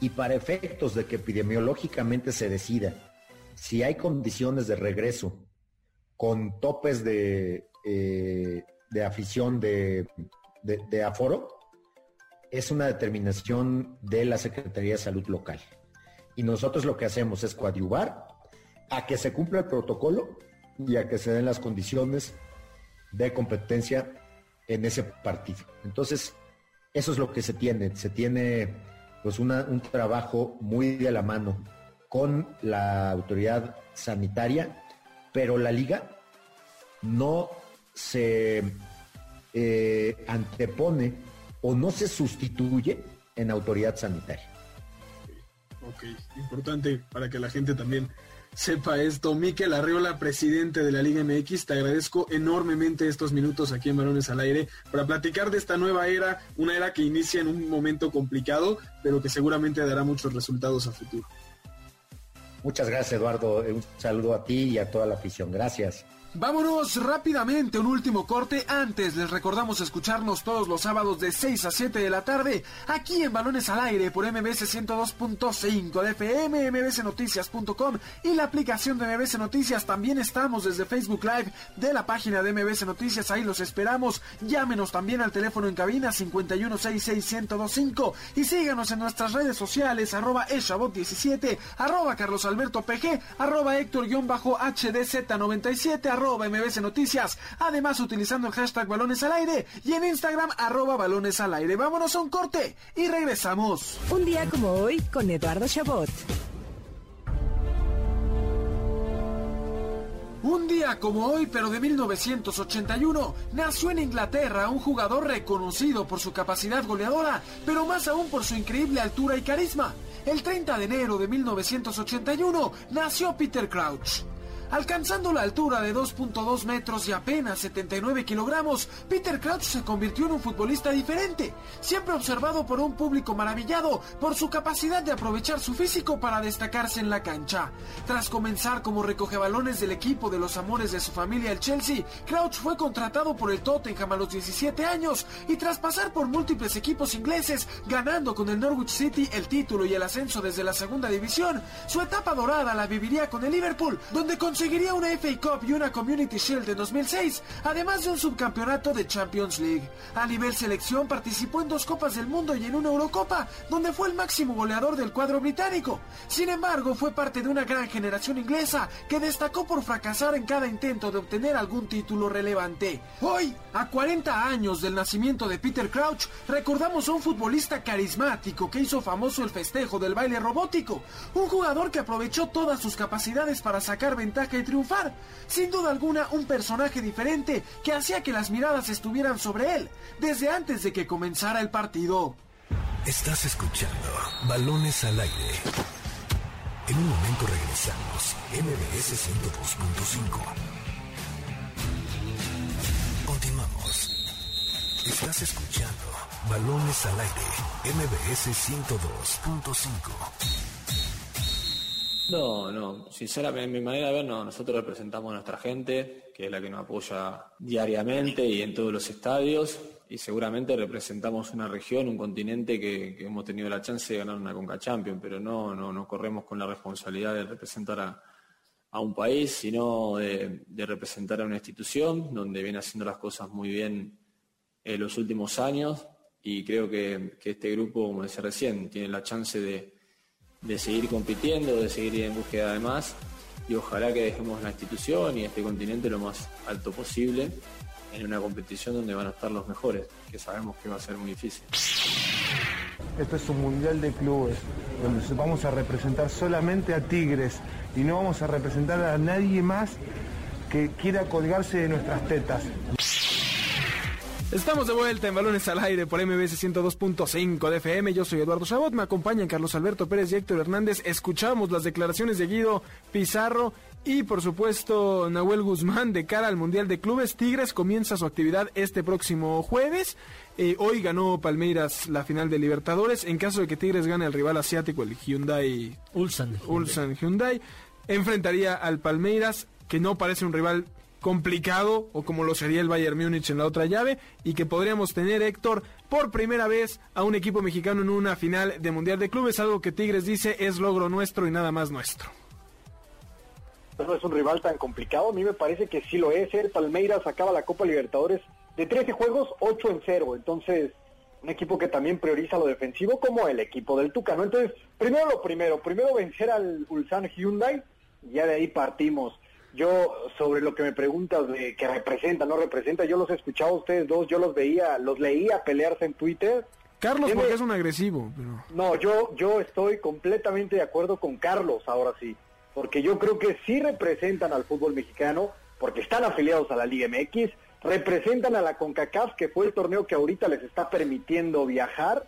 Y para efectos de que epidemiológicamente se decida si hay condiciones de regreso con topes de, eh, de afición de, de aforo, es una determinación de la Secretaría de Salud local. Y nosotros lo que hacemos es coadyuvar a que se cumpla el protocolo y a que se den las condiciones de competencia en ese partido. Entonces, eso es lo que se tiene. Se tiene pues un trabajo muy de la mano con la autoridad sanitaria, pero la liga no se eh, antepone o no se sustituye en autoridad sanitaria.
Ok, importante para que la gente también sepa esto. Miquel Arriola, presidente de la Liga MX, te agradezco enormemente estos minutos aquí en Balones al Aire para platicar de esta nueva era, una era que inicia en un momento complicado, pero que seguramente dará muchos resultados a futuro.
Muchas gracias, Eduardo. Un saludo a ti y a toda la afición. Gracias.
Vámonos rápidamente, un último corte. Antes les recordamos escucharnos todos los sábados de 6 a 7 de la tarde, aquí en Balones al Aire por MBS 102.5 de FM, mbsnoticias.com y la aplicación de MBS Noticias. También estamos desde Facebook Live de la página de MBS Noticias, ahí los esperamos. Llámenos también al teléfono en cabina 5166125 y síganos en nuestras redes sociales, arroba eshabot17, arroba carlosalbertopg, arroba héctor-hdz97, arroba MBC Noticias. Además, utilizando el hashtag balones al aire y en Instagram arroba balones al aire. Vámonos a un corte y regresamos.
Un día como hoy con Eduardo Chabot.
Un día como hoy, pero de 1981, nació en Inglaterra un jugador reconocido por su capacidad goleadora, pero más aún por su increíble altura y carisma. El 30 de enero de 1981 nació Peter Crouch. Alcanzando la altura de 2.2 metros y apenas 79 kilogramos, Peter Crouch se convirtió en un futbolista diferente, siempre observado por un público maravillado por su capacidad de aprovechar su físico para destacarse en la cancha. Tras comenzar como recoge balones del equipo de los amores de su familia el Chelsea, Crouch fue contratado por el Tottenham a los 17 años y tras pasar por múltiples equipos ingleses, ganando con el Norwich City el título y el ascenso desde la segunda división, su etapa dorada la viviría con el Liverpool, donde conseguiría una FA Cup y una Community Shield en 2006, además de un subcampeonato de Champions League. A nivel selección participó en dos Copas del Mundo y en una Eurocopa, donde fue el máximo goleador del cuadro británico. Sin embargo, fue parte de una gran generación inglesa que destacó por fracasar en cada intento de obtener algún título relevante. Hoy, a 40 años del nacimiento de Peter Crouch, recordamos a un futbolista carismático que hizo famoso el festejo del baile robótico, un jugador que aprovechó todas sus capacidades para sacar ventaja y triunfar. Sin duda alguna, un personaje diferente que hacía que las miradas estuvieran sobre él, desde antes de que comenzara el partido.
Estás escuchando Balones al aire. En un momento regresamos. MBS 102.5. Continuamos. Estás escuchando Balones al aire. MBS 102.5.
No, no, sinceramente, en mi manera de ver, no, nosotros representamos a nuestra gente, que es la que nos apoya diariamente y en todos los estadios, y seguramente representamos una región, un continente que, hemos tenido la chance de ganar una Conca Champions, pero no, no, no corremos con la responsabilidad de representar a, a un país, sino de, de, representar a una institución donde viene haciendo las cosas muy bien en los últimos años, y creo que, que este grupo, como decía recién, tiene la chance de de seguir compitiendo, de seguir en búsqueda de más y ojalá que dejemos la institución y este continente lo más alto posible en una competición donde van a estar los mejores, que sabemos que va a ser muy difícil.
Esto es un mundial de clubes, donde vamos a representar solamente a Tigres y no vamos a representar a nadie más que quiera colgarse de nuestras tetas.
Estamos de vuelta en Balones al Aire por MBS 102.5 de FM. Yo soy Eduardo Chabot, me acompañan Carlos Alberto Pérez y Héctor Hernández. Escuchamos las declaraciones de Guido Pizarro y por supuesto Nahuel Guzmán de cara al Mundial de Clubes. Tigres comienza su actividad este próximo jueves. Eh, hoy ganó Palmeiras la final de Libertadores. En caso de que Tigres gane al rival asiático, el Hyundai
Ulsan,
Ulsan Hyundai, enfrentaría al Palmeiras, que no parece un rival complicado o como lo sería el Bayern Múnich en la otra llave y que podríamos tener Héctor por primera vez a un equipo mexicano en una final de Mundial de Clubes, algo que Tigres dice es logro nuestro y nada más nuestro.
No es un rival tan complicado, a mí me parece que sí lo es, el Palmeiras acaba la Copa Libertadores de 13 juegos, 8 en 0, entonces un equipo que también prioriza lo defensivo como el equipo del Tucano. Entonces, primero lo primero, primero vencer al Ulsan Hyundai y ya de ahí partimos yo sobre lo que me preguntas de que representa, no representa, yo los he escuchado a ustedes dos, yo los veía, los leía pelearse en Twitter.
Carlos, porque es un agresivo. Pero...
No, yo, yo estoy completamente de acuerdo con Carlos, ahora sí, porque yo creo que sí representan al fútbol mexicano, porque están afiliados a la Liga MX, representan a la CONCACAF, que fue el torneo que ahorita les está permitiendo viajar,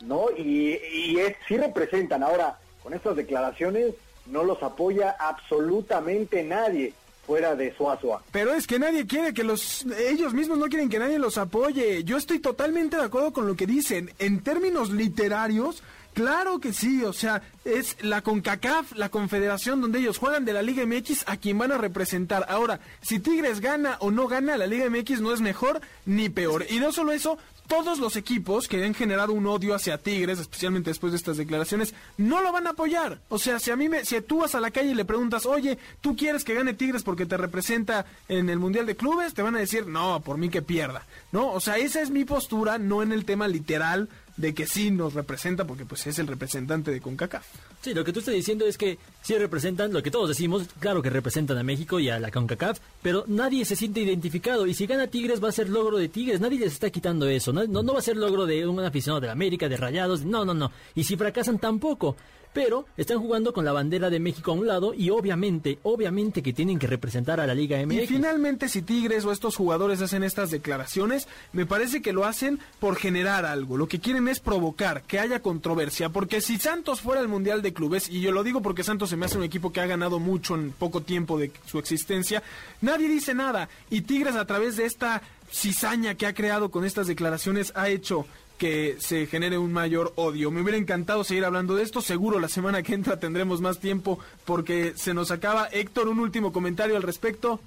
¿no? Y, y es, sí representan. Ahora, con estas declaraciones, no los apoya absolutamente nadie fuera de Suazua.
Pero es que nadie quiere que los... Ellos mismos no quieren que nadie los apoye. Yo estoy totalmente de acuerdo con lo que dicen. En términos literarios, claro que sí. O sea, es la CONCACAF, la confederación donde ellos juegan de la Liga MX a quien van a representar. Ahora, si Tigres gana o no gana, la Liga MX no es mejor ni peor. Y no solo eso, todos los equipos que han generado un odio hacia Tigres, especialmente después de estas declaraciones, no lo van a apoyar. O sea, si a mí me, si tú vas a la calle y le preguntas, oye, ¿tú quieres que gane Tigres porque te representa en el Mundial de Clubes? Te van a decir, no, por mí que pierda. ¿No? O sea, esa es mi postura, no en el tema literal de que sí nos representa porque pues es el representante de CONCACAF.
Sí, lo que tú estás diciendo es que sí representan, lo que todos decimos, claro que representan a México y a la CONCACAF, pero nadie se siente identificado y si gana Tigres va a ser logro de Tigres, nadie les está quitando eso, no, no, va a ser logro de un aficionado de América, de Rayados, no, no, no, y si fracasan tampoco. Pero están jugando con la bandera de México a un lado y obviamente, obviamente que tienen que representar a la Liga MX.
Y finalmente si Tigres o estos jugadores hacen estas declaraciones, me parece que lo hacen por generar algo. Lo que quieren es provocar, que haya controversia, porque si Santos fuera el Mundial de Clubes, y yo lo digo porque Santos se me hace un equipo que ha ganado mucho en poco tiempo de su existencia, nadie dice nada. Y Tigres a través de esta cizaña que ha creado con estas declaraciones ha hecho que se genere un mayor odio. Me hubiera encantado seguir hablando de esto. Seguro la semana que entra tendremos más tiempo porque se nos acaba. Héctor, un último comentario al respecto.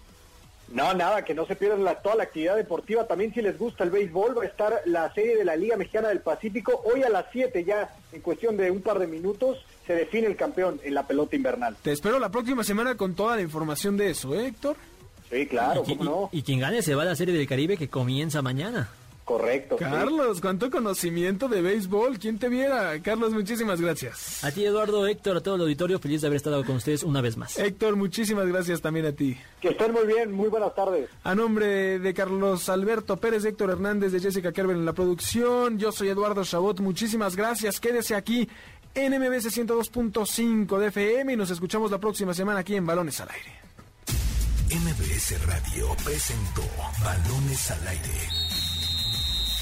No, nada, que no se pierdan la, toda la actividad deportiva. También si les gusta el béisbol, va a estar la serie de la Liga Mexicana del Pacífico. Hoy a las 7 ya, en cuestión de un par de minutos, se define el campeón en la pelota invernal.
Te espero la próxima semana con toda la información de eso, ¿eh, Héctor?
Sí, claro,
y,
cómo no.
y quien gane se va a la Serie del Caribe que comienza mañana.
Correcto.
Carlos, cuánto conocimiento de béisbol. ¿Quién te viera? Carlos, muchísimas gracias.
A ti, Eduardo, Héctor, a todo el auditorio, feliz de haber estado con ustedes una vez más.
Héctor, muchísimas gracias también a ti.
Que estén muy bien, muy buenas tardes.
A nombre de Carlos Alberto Pérez, Héctor Hernández, de Jessica Kerber en la producción, yo soy Eduardo Chabot, muchísimas gracias. Quédese aquí en MBC 102.5 de FM y nos escuchamos la próxima semana aquí en Balones al Aire.
MBS Radio presentó Balones al Aire.